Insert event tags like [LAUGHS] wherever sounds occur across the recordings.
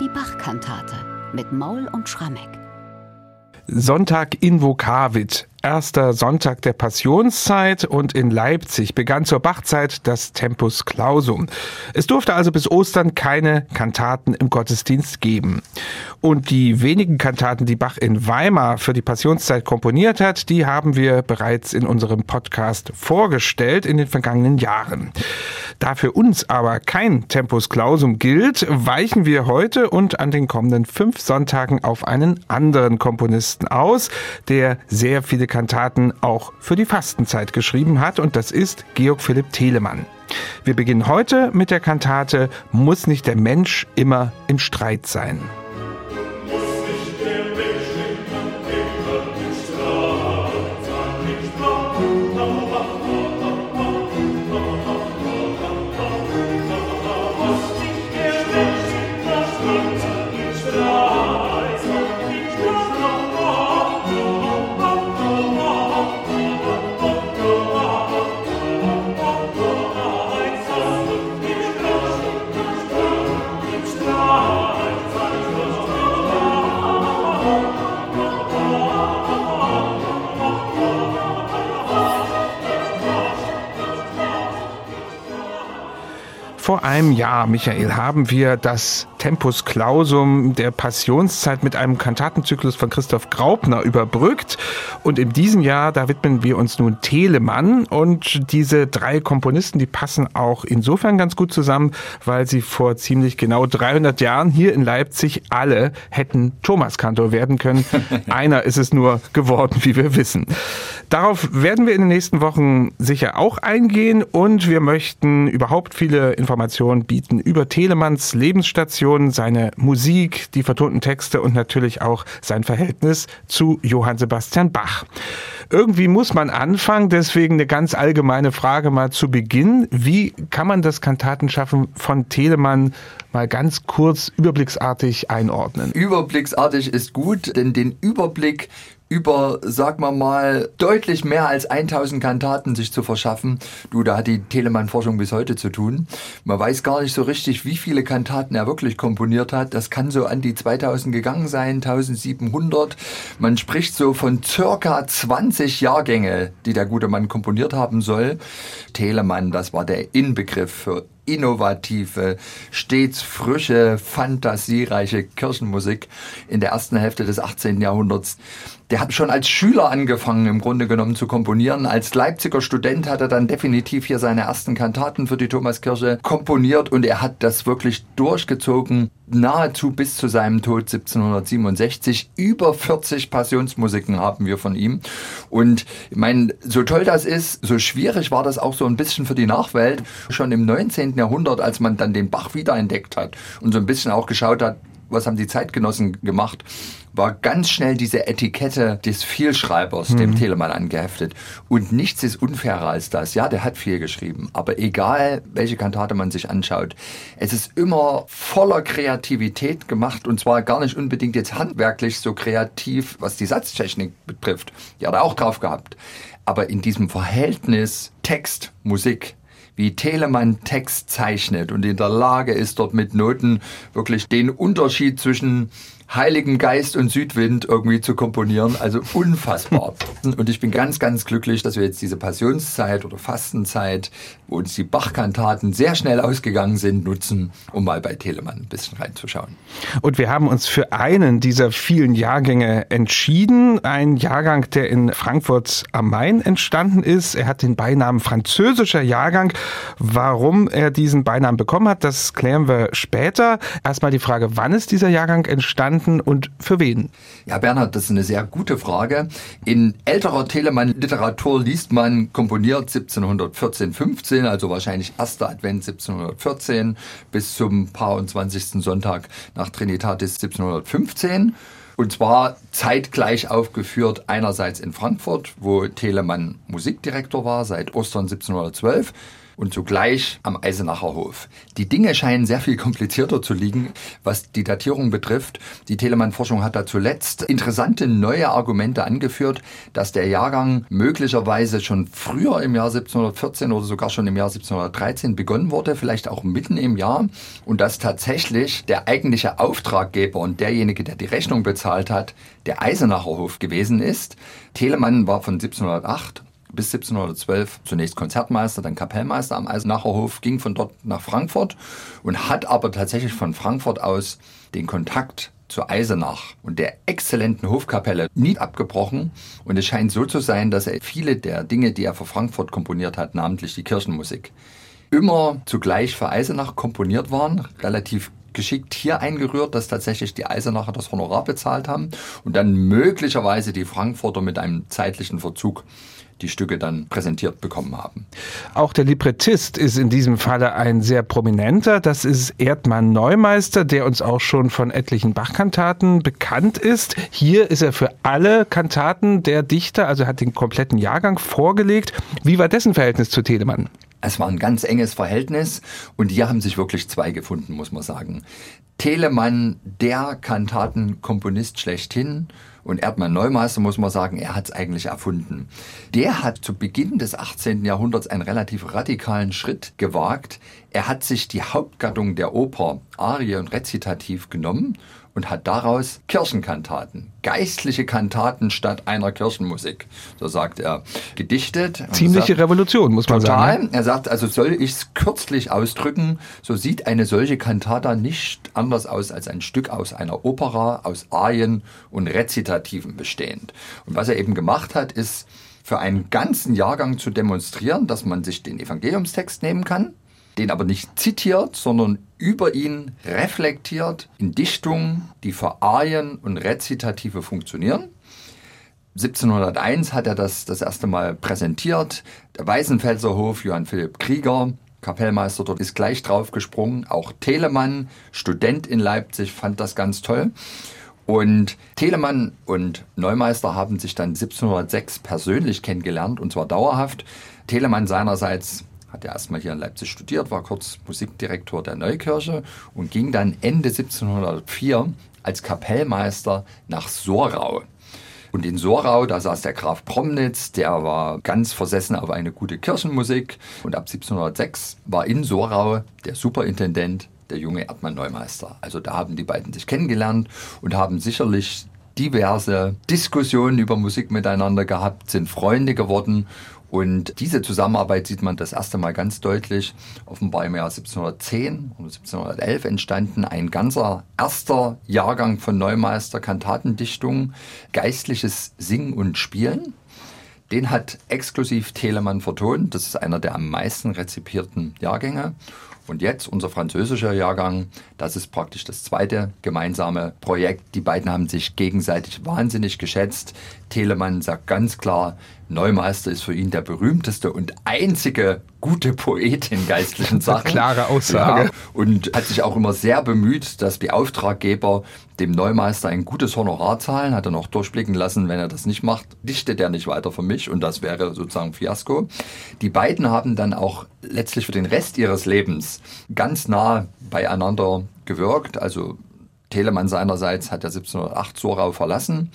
Die Bachkantate mit Maul und Schrammeck. Sonntag in Vokavit, erster Sonntag der Passionszeit und in Leipzig begann zur Bachzeit das Tempus Clausum. Es durfte also bis Ostern keine Kantaten im Gottesdienst geben. Und die wenigen Kantaten, die Bach in Weimar für die Passionszeit komponiert hat, die haben wir bereits in unserem Podcast vorgestellt in den vergangenen Jahren. Da für uns aber kein Tempus Clausum gilt, weichen wir heute und an den kommenden fünf Sonntagen auf einen anderen Komponisten aus, der sehr viele Kantaten auch für die Fastenzeit geschrieben hat und das ist Georg Philipp Telemann. Wir beginnen heute mit der Kantate Muss nicht der Mensch immer im Streit sein. Vor einem Jahr, Michael, haben wir das Tempus Clausum der Passionszeit mit einem Kantatenzyklus von Christoph Graupner überbrückt. Und in diesem Jahr, da widmen wir uns nun Telemann. Und diese drei Komponisten, die passen auch insofern ganz gut zusammen, weil sie vor ziemlich genau 300 Jahren hier in Leipzig alle hätten Thomaskantor werden können. [LAUGHS] Einer ist es nur geworden, wie wir wissen. Darauf werden wir in den nächsten Wochen sicher auch eingehen und wir möchten überhaupt viele Informationen bieten über Telemanns Lebensstation, seine Musik, die vertonten Texte und natürlich auch sein Verhältnis zu Johann Sebastian Bach. nach. Irgendwie muss man anfangen, deswegen eine ganz allgemeine Frage mal zu Beginn. Wie kann man das Kantatenschaffen von Telemann mal ganz kurz überblicksartig einordnen? Überblicksartig ist gut, denn den Überblick über, sag mal mal, deutlich mehr als 1000 Kantaten sich zu verschaffen. Du, da hat die Telemann-Forschung bis heute zu tun. Man weiß gar nicht so richtig, wie viele Kantaten er wirklich komponiert hat. Das kann so an die 2000 gegangen sein, 1700. Man spricht so von circa 20 Jahrgänge, die der gute Mann komponiert haben soll. Telemann, das war der Inbegriff für innovative, stets frische, fantasiereiche Kirchenmusik in der ersten Hälfte des 18. Jahrhunderts. Der hat schon als Schüler angefangen, im Grunde genommen zu komponieren. Als Leipziger Student hat er dann definitiv hier seine ersten Kantaten für die Thomaskirche komponiert und er hat das wirklich durchgezogen, nahezu bis zu seinem Tod 1767. Über 40 Passionsmusiken haben wir von ihm. Und ich meine, so toll das ist, so schwierig war das auch so ein bisschen für die Nachwelt. Schon im 19. Jahrhundert, als man dann den Bach wiederentdeckt hat und so ein bisschen auch geschaut hat, was haben die Zeitgenossen gemacht, war ganz schnell diese Etikette des Vielschreibers, mhm. dem Telemann angeheftet. Und nichts ist unfairer als das. Ja, der hat viel geschrieben, aber egal, welche Kantate man sich anschaut, es ist immer voller Kreativität gemacht und zwar gar nicht unbedingt jetzt handwerklich so kreativ, was die Satztechnik betrifft. Die hat er auch drauf gehabt. Aber in diesem Verhältnis Text, Musik, wie Telemann Text zeichnet. Und in der Lage ist, dort mit Noten wirklich den Unterschied zwischen Heiligen Geist und Südwind irgendwie zu komponieren. Also unfassbar. Und ich bin ganz, ganz glücklich, dass wir jetzt diese Passionszeit oder Fastenzeit, wo uns die Bachkantaten sehr schnell ausgegangen sind, nutzen, um mal bei Telemann ein bisschen reinzuschauen. Und wir haben uns für einen dieser vielen Jahrgänge entschieden. Ein Jahrgang, der in Frankfurt am Main entstanden ist. Er hat den Beinamen französischer Jahrgang. Warum er diesen Beinamen bekommen hat, das klären wir später. Erstmal die Frage, wann ist dieser Jahrgang entstanden? Entstanden und für wen? Ja, Bernhard, das ist eine sehr gute Frage. In älterer Telemann-Literatur liest man komponiert 1714, 15, also wahrscheinlich erster Advent 1714 bis zum Paar und 20. Sonntag nach Trinitatis 1715. Und zwar zeitgleich aufgeführt, einerseits in Frankfurt, wo Telemann Musikdirektor war, seit Ostern 1712 und zugleich am Eisenacher Hof. Die Dinge scheinen sehr viel komplizierter zu liegen, was die Datierung betrifft. Die Telemann-Forschung hat da zuletzt interessante neue Argumente angeführt, dass der Jahrgang möglicherweise schon früher im Jahr 1714 oder sogar schon im Jahr 1713 begonnen wurde, vielleicht auch mitten im Jahr und dass tatsächlich der eigentliche Auftraggeber und derjenige, der die Rechnung bezahlt hat, der Eisenacher Hof gewesen ist. Telemann war von 1708 bis 1712 zunächst Konzertmeister, dann Kapellmeister am Eisenacher Hof, ging von dort nach Frankfurt und hat aber tatsächlich von Frankfurt aus den Kontakt zu Eisenach und der exzellenten Hofkapelle nie abgebrochen. Und es scheint so zu sein, dass er viele der Dinge, die er für Frankfurt komponiert hat, namentlich die Kirchenmusik, immer zugleich für Eisenach komponiert waren, relativ geschickt hier eingerührt, dass tatsächlich die Eisenacher das Honorar bezahlt haben und dann möglicherweise die Frankfurter mit einem zeitlichen Verzug die Stücke dann präsentiert bekommen haben. Auch der Librettist ist in diesem Falle ein sehr prominenter. Das ist Erdmann Neumeister, der uns auch schon von etlichen Bachkantaten bekannt ist. Hier ist er für alle Kantaten der Dichter, also hat den kompletten Jahrgang vorgelegt. Wie war dessen Verhältnis zu Telemann? Es war ein ganz enges Verhältnis und hier haben sich wirklich zwei gefunden, muss man sagen. Telemann, der Kantatenkomponist schlechthin und Erdmann Neumeister, muss man sagen, er hat es eigentlich erfunden. Der hat zu Beginn des 18. Jahrhunderts einen relativ radikalen Schritt gewagt. Er hat sich die Hauptgattung der Oper, Arie und Rezitativ, genommen und hat daraus Kirchenkantaten, geistliche Kantaten statt einer Kirchenmusik, so sagt er, gedichtet. Ziemliche sagt, Revolution, muss man total. sagen. Ne? Er sagt, also soll ich es kürzlich ausdrücken, so sieht eine solche Kantata nicht anders aus als ein Stück aus einer Opera, aus Arien und Rezitativen bestehend. Und was er eben gemacht hat, ist, für einen ganzen Jahrgang zu demonstrieren, dass man sich den Evangeliumstext nehmen kann, den aber nicht zitiert, sondern über ihn reflektiert in Dichtungen, die für Arien und Rezitative funktionieren. 1701 hat er das das erste Mal präsentiert. Der Weißenfelser Hof, Johann Philipp Krieger, Kapellmeister dort, ist gleich drauf gesprungen. Auch Telemann, Student in Leipzig, fand das ganz toll. Und Telemann und Neumeister haben sich dann 1706 persönlich kennengelernt und zwar dauerhaft. Telemann seinerseits hat er erstmal hier in Leipzig studiert, war kurz Musikdirektor der Neukirche und ging dann Ende 1704 als Kapellmeister nach Sorau. Und in Sorau, da saß der Graf Promnitz, der war ganz versessen auf eine gute Kirchenmusik. Und ab 1706 war in Sorau der Superintendent der junge Erdmann Neumeister. Also da haben die beiden sich kennengelernt und haben sicherlich diverse Diskussionen über Musik miteinander gehabt, sind Freunde geworden und diese Zusammenarbeit sieht man das erste Mal ganz deutlich. Offenbar im Jahr 1710 oder 1711 entstanden ein ganzer erster Jahrgang von Neumeister Kantatendichtung, geistliches Singen und Spielen. Den hat exklusiv Telemann vertont. Das ist einer der am meisten rezipierten Jahrgänge. Und jetzt unser französischer Jahrgang, das ist praktisch das zweite gemeinsame Projekt. Die beiden haben sich gegenseitig wahnsinnig geschätzt. Telemann sagt ganz klar, Neumeister ist für ihn der berühmteste und einzige gute Poet in geistlichen [LAUGHS] Sachen. Klare Aussage. Ja, und hat sich auch immer sehr bemüht, dass die Auftraggeber dem Neumeister ein gutes Honorar zahlen. Hat er noch durchblicken lassen, wenn er das nicht macht, dichtet er nicht weiter für mich und das wäre sozusagen Fiasko. Die beiden haben dann auch letztlich für den Rest ihres Lebens ganz nah beieinander gewirkt. Also Telemann seinerseits hat er 1708 Sorau verlassen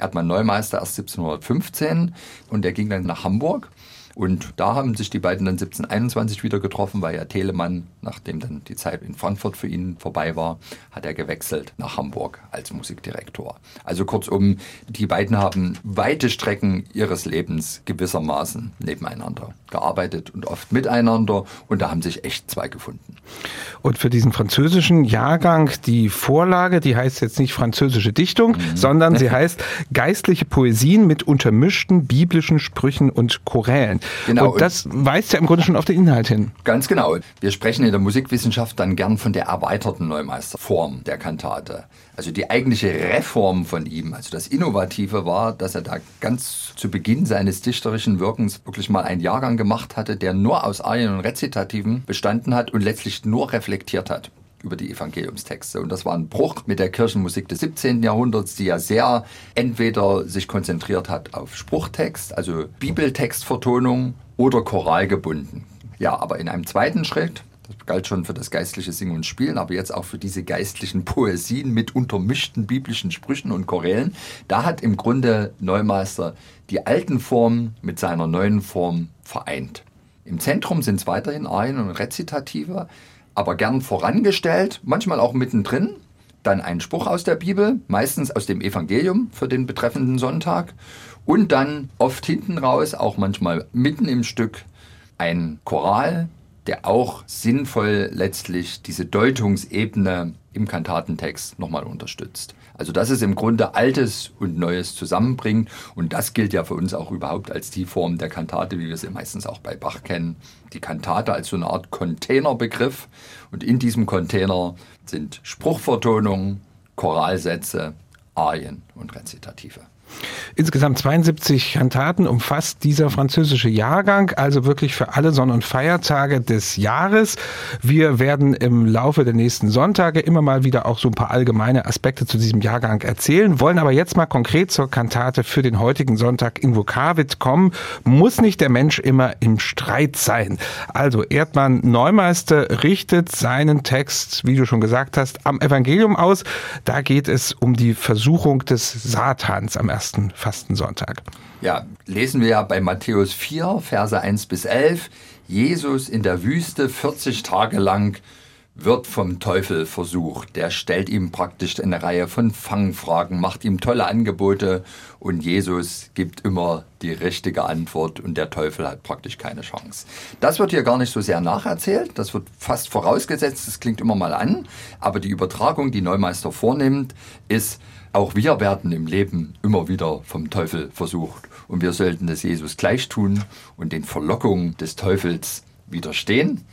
Erdmann Neumeister erst 1715 und der ging dann nach Hamburg. Und da haben sich die beiden dann 1721 wieder getroffen, weil ja Telemann, nachdem dann die Zeit in Frankfurt für ihn vorbei war, hat er gewechselt nach Hamburg als Musikdirektor. Also kurzum, die beiden haben weite Strecken ihres Lebens gewissermaßen nebeneinander gearbeitet und oft miteinander und da haben sich echt zwei gefunden. Und für diesen französischen Jahrgang die Vorlage, die heißt jetzt nicht französische Dichtung, mhm. sondern sie [LAUGHS] heißt geistliche Poesien mit untermischten biblischen Sprüchen und Chorälen. Genau. Und das weist ja im Grunde schon auf den Inhalt hin. Ganz genau. Wir sprechen in der Musikwissenschaft dann gern von der erweiterten Neumeisterform der Kantate. Also die eigentliche Reform von ihm, also das Innovative war, dass er da ganz zu Beginn seines dichterischen Wirkens wirklich mal einen Jahrgang gemacht hatte, der nur aus Arien und Rezitativen bestanden hat und letztlich nur reflektiert hat über die Evangeliumstexte. Und das war ein Bruch mit der Kirchenmusik des 17. Jahrhunderts, die ja sehr entweder sich konzentriert hat auf Spruchtext, also Bibeltextvertonung oder Choral gebunden. Ja, aber in einem zweiten Schritt, das galt schon für das geistliche Singen und Spielen, aber jetzt auch für diese geistlichen Poesien mit untermischten biblischen Sprüchen und Chorälen, da hat im Grunde Neumeister die alten Formen mit seiner neuen Form vereint. Im Zentrum sind es weiterhin Arien und Rezitative, aber gern vorangestellt, manchmal auch mittendrin. Dann ein Spruch aus der Bibel, meistens aus dem Evangelium für den betreffenden Sonntag. Und dann oft hinten raus, auch manchmal mitten im Stück, ein Choral, der auch sinnvoll letztlich diese Deutungsebene im Kantatentext nochmal unterstützt. Also dass es im Grunde Altes und Neues zusammenbringt und das gilt ja für uns auch überhaupt als die Form der Kantate, wie wir sie meistens auch bei Bach kennen. Die Kantate als so eine Art Containerbegriff und in diesem Container sind Spruchvertonungen, Choralsätze, Arien und Rezitative. Insgesamt 72 Kantaten umfasst dieser französische Jahrgang, also wirklich für alle Sonn- und Feiertage des Jahres. Wir werden im Laufe der nächsten Sonntage immer mal wieder auch so ein paar allgemeine Aspekte zu diesem Jahrgang erzählen, wollen aber jetzt mal konkret zur Kantate für den heutigen Sonntag in Vokavit kommen. Muss nicht der Mensch immer im Streit sein? Also Erdmann Neumeister richtet seinen Text, wie du schon gesagt hast, am Evangelium aus. Da geht es um die Versuchung des Satans am ersten Fastensonntag. Ja, lesen wir ja bei Matthäus 4, Verse 1 bis 11. Jesus in der Wüste 40 Tage lang wird vom Teufel versucht. Der stellt ihm praktisch eine Reihe von Fangfragen, macht ihm tolle Angebote und Jesus gibt immer die richtige Antwort und der Teufel hat praktisch keine Chance. Das wird hier gar nicht so sehr nacherzählt, das wird fast vorausgesetzt, das klingt immer mal an, aber die Übertragung, die Neumeister vornimmt, ist, auch wir werden im Leben immer wieder vom Teufel versucht. Und wir sollten es Jesus gleich tun und den Verlockungen des Teufels widerstehen.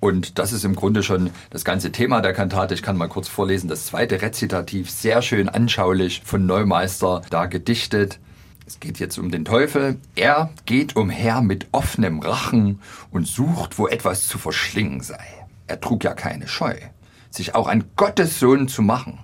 Und das ist im Grunde schon das ganze Thema der Kantate. Ich kann mal kurz vorlesen. Das zweite Rezitativ, sehr schön anschaulich von Neumeister da gedichtet. Es geht jetzt um den Teufel. Er geht umher mit offenem Rachen und sucht, wo etwas zu verschlingen sei. Er trug ja keine Scheu, sich auch ein Gottessohn zu machen.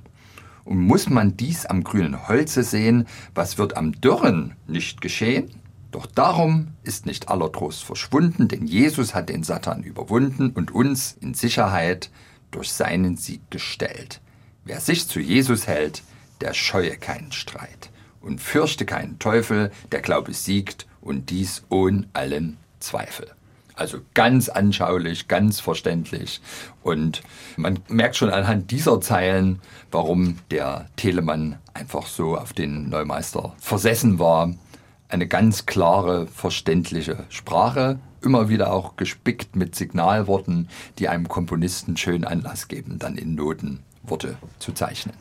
Und muss man dies am grünen Holze sehen, was wird am Dürren nicht geschehen? Doch darum ist nicht aller Trost verschwunden, denn Jesus hat den Satan überwunden und uns in Sicherheit durch seinen Sieg gestellt. Wer sich zu Jesus hält, der scheue keinen Streit und fürchte keinen Teufel, der Glaube siegt und dies ohne allen Zweifel. Also ganz anschaulich, ganz verständlich. Und man merkt schon anhand dieser Zeilen, warum der Telemann einfach so auf den Neumeister versessen war. Eine ganz klare, verständliche Sprache, immer wieder auch gespickt mit Signalworten, die einem Komponisten schön Anlass geben, dann in Noten Worte zu zeichnen.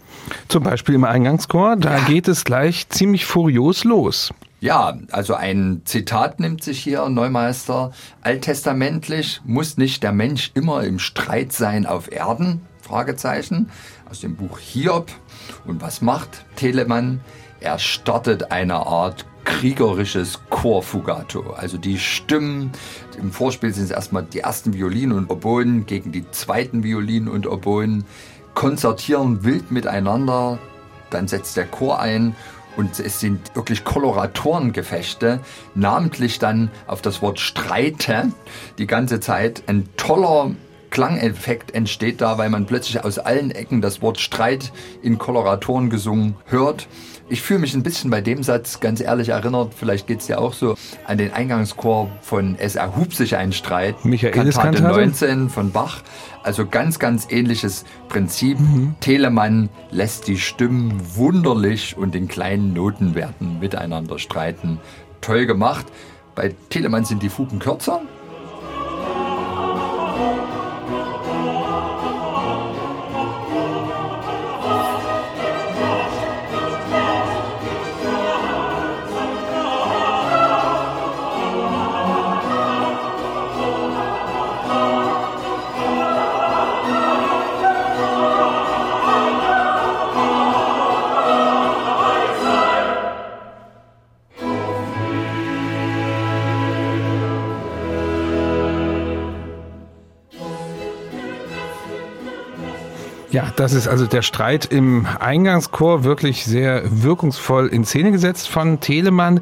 Zum Beispiel im Eingangschor, da ja. geht es gleich ziemlich furios los. Ja, also ein Zitat nimmt sich hier Neumeister. Alttestamentlich muss nicht der Mensch immer im Streit sein auf Erden? Fragezeichen. Aus dem Buch Hiob. Und was macht Telemann? Er startet eine Art kriegerisches Chorfugato. Also die Stimmen, im Vorspiel sind es erstmal die ersten Violinen und Oboen gegen die zweiten Violinen und Oboen, konzertieren wild miteinander, dann setzt der Chor ein und es sind wirklich Koloratorengefechte, namentlich dann auf das Wort Streite die ganze Zeit. Ein toller Klangeffekt entsteht da, weil man plötzlich aus allen Ecken das Wort Streit in Koloratoren gesungen hört. Ich fühle mich ein bisschen bei dem Satz ganz ehrlich erinnert, vielleicht geht es ja auch so, an den Eingangschor von Es erhub sich ein Streit, Michaelis Kantate 19 von Bach. Also ganz, ganz ähnliches Prinzip. Mhm. Telemann lässt die Stimmen wunderlich und in kleinen Notenwerten miteinander streiten. Toll gemacht. Bei Telemann sind die Fugen kürzer, Ja, das ist also der Streit im Eingangschor wirklich sehr wirkungsvoll in Szene gesetzt von Telemann.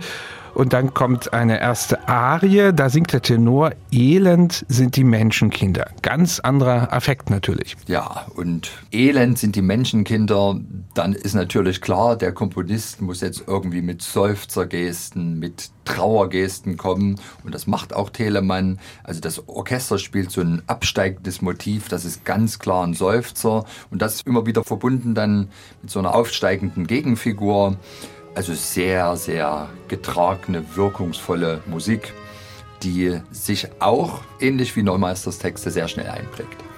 Und dann kommt eine erste Arie, da singt der Tenor, Elend sind die Menschenkinder. Ganz anderer Affekt natürlich. Ja, und Elend sind die Menschenkinder, dann ist natürlich klar, der Komponist muss jetzt irgendwie mit Seufzergesten, mit Trauergesten kommen und das macht auch Telemann. Also das Orchester spielt so ein absteigendes Motiv, das ist ganz klar ein Seufzer und das immer wieder verbunden dann mit so einer aufsteigenden Gegenfigur. Also sehr, sehr getragene, wirkungsvolle Musik, die sich auch, ähnlich wie Neumeisters Texte, sehr schnell einprägt.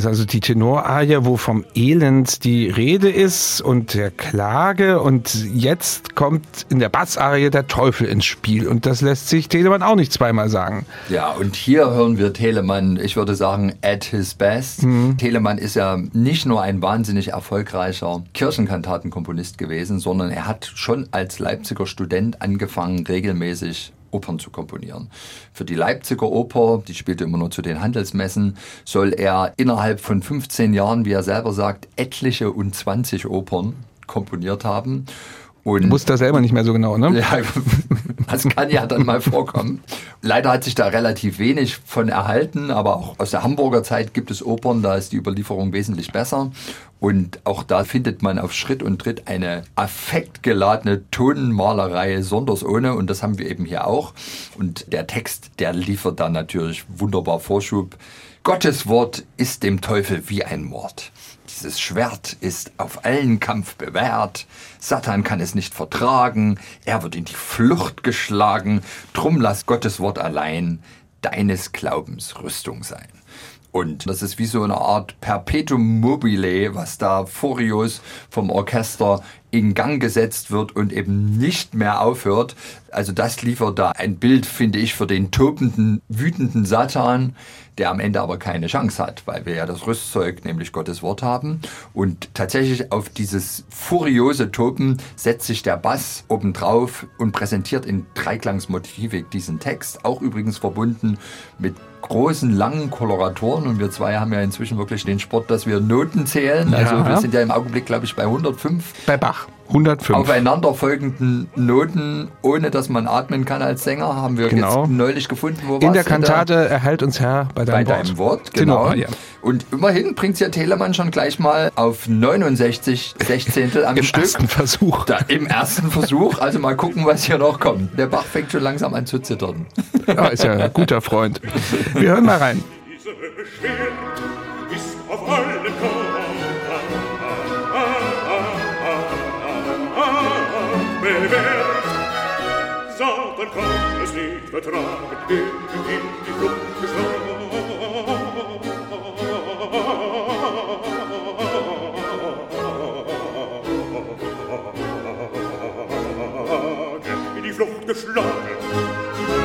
Ist also die Tenorarie, wo vom Elend die Rede ist und der Klage. Und jetzt kommt in der Bassarie der Teufel ins Spiel. Und das lässt sich Telemann auch nicht zweimal sagen. Ja, und hier hören wir Telemann, ich würde sagen, at his best. Mhm. Telemann ist ja nicht nur ein wahnsinnig erfolgreicher Kirchenkantatenkomponist gewesen, sondern er hat schon als Leipziger Student angefangen, regelmäßig Opern zu komponieren. Für die Leipziger Oper, die spielte immer nur zu den Handelsmessen, soll er innerhalb von 15 Jahren, wie er selber sagt, etliche und 20 Opern komponiert haben. Und du wusst das selber nicht mehr so genau, ne? Ja, [LAUGHS] das kann ja dann mal vorkommen. Leider hat sich da relativ wenig von erhalten, aber auch aus der Hamburger Zeit gibt es Opern, da ist die Überlieferung wesentlich besser. Und auch da findet man auf Schritt und Tritt eine affektgeladene Tonenmalerei sonders ohne. Und das haben wir eben hier auch. Und der Text, der liefert da natürlich wunderbar Vorschub. Gottes Wort ist dem Teufel wie ein Mord. Dieses Schwert ist auf allen Kampf bewährt. Satan kann es nicht vertragen. Er wird in die Flucht geschlagen. Drum lass Gottes Wort allein deines Glaubens Rüstung sein. Und das ist wie so eine Art Perpetuum mobile, was da furios vom Orchester in Gang gesetzt wird und eben nicht mehr aufhört. Also das liefert da ein Bild, finde ich, für den tobenden, wütenden Satan, der am Ende aber keine Chance hat, weil wir ja das Rüstzeug, nämlich Gottes Wort haben. Und tatsächlich auf dieses furiose Toben setzt sich der Bass obendrauf und präsentiert in Dreiklangsmotivik diesen Text, auch übrigens verbunden mit großen, langen Koloratoren und wir zwei haben ja inzwischen wirklich den Sport, dass wir Noten zählen. Also ja. wir sind ja im Augenblick, glaube ich, bei 105. Bei Bach. 105. Aufeinanderfolgenden Noten, ohne dass man atmen kann als Sänger, haben wir genau. jetzt neulich gefunden. Wo In der Kantate da? erhalt uns Herr bei deinem bei Wort. Deinem Wort genau. Tenor, ja. Und immerhin bringt es ja Telemann schon gleich mal auf 69 Sechzehntel am Im Stück. Im ersten Versuch. Da, Im ersten Versuch. Also mal gucken, was hier noch kommt. Der Bach fängt schon langsam an zu zittern. Ja, ist ja ein guter Freund. Wir hören mal rein. Diese ist auf allen bewährt. man kann es nicht vertragen, denn in die Flucht geschlagen. In die Flucht geschlagen.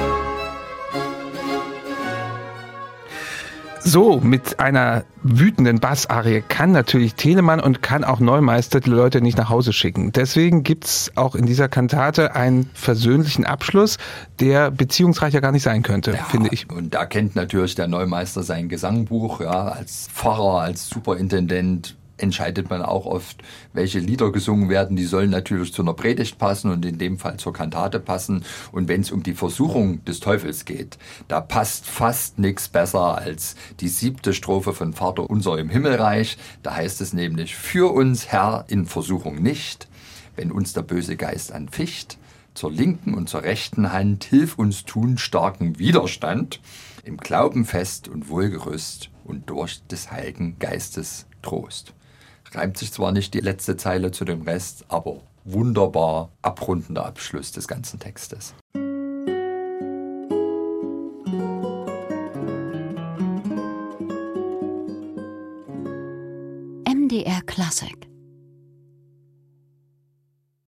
So, mit einer wütenden Bassarie kann natürlich Telemann und kann auch Neumeister die Leute nicht nach Hause schicken. Deswegen gibt's auch in dieser Kantate einen versöhnlichen Abschluss, der beziehungsreicher gar nicht sein könnte, ja, finde ich. Und da kennt natürlich der Neumeister sein Gesangbuch, ja, als Pfarrer, als Superintendent, entscheidet man auch oft, welche Lieder gesungen werden. Die sollen natürlich zu einer Predigt passen und in dem Fall zur Kantate passen. Und wenn es um die Versuchung des Teufels geht, da passt fast nichts besser als die siebte Strophe von Vater unser im Himmelreich. Da heißt es nämlich, für uns Herr in Versuchung nicht, wenn uns der böse Geist anficht. Zur linken und zur rechten Hand hilf uns tun starken Widerstand, im Glauben fest und wohlgerüst und durch des Heiligen Geistes Trost reimt sich zwar nicht die letzte Zeile zu dem Rest, aber wunderbar abrundender Abschluss des ganzen Textes. MDR Classic